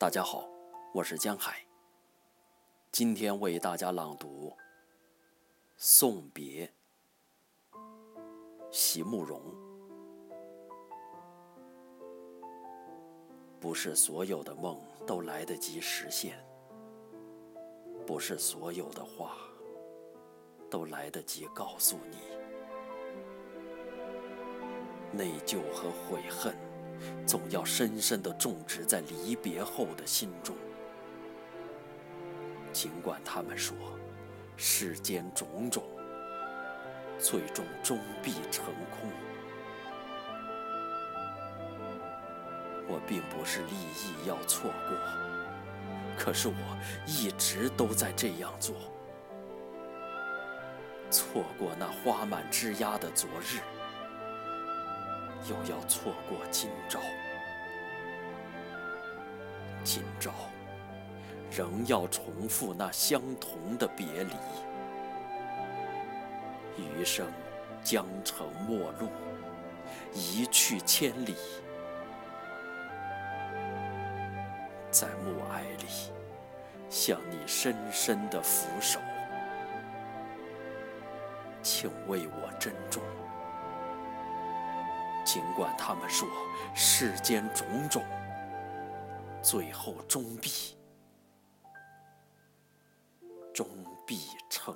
大家好，我是江海。今天为大家朗读《送别》，席慕容。不是所有的梦都来得及实现，不是所有的话都来得及告诉你。内疚和悔恨，总要深深地种植在离别后的心中。尽管他们说，世间种种，最终终必成空。我并不是立意要错过，可是我一直都在这样做。错过那花满枝桠的昨日，又要错过今朝。今朝。仍要重复那相同的别离，余生将成陌路，一去千里，在暮霭里向你深深的俯首，请为我珍重。尽管他们说世间种种，最后终必。终必成。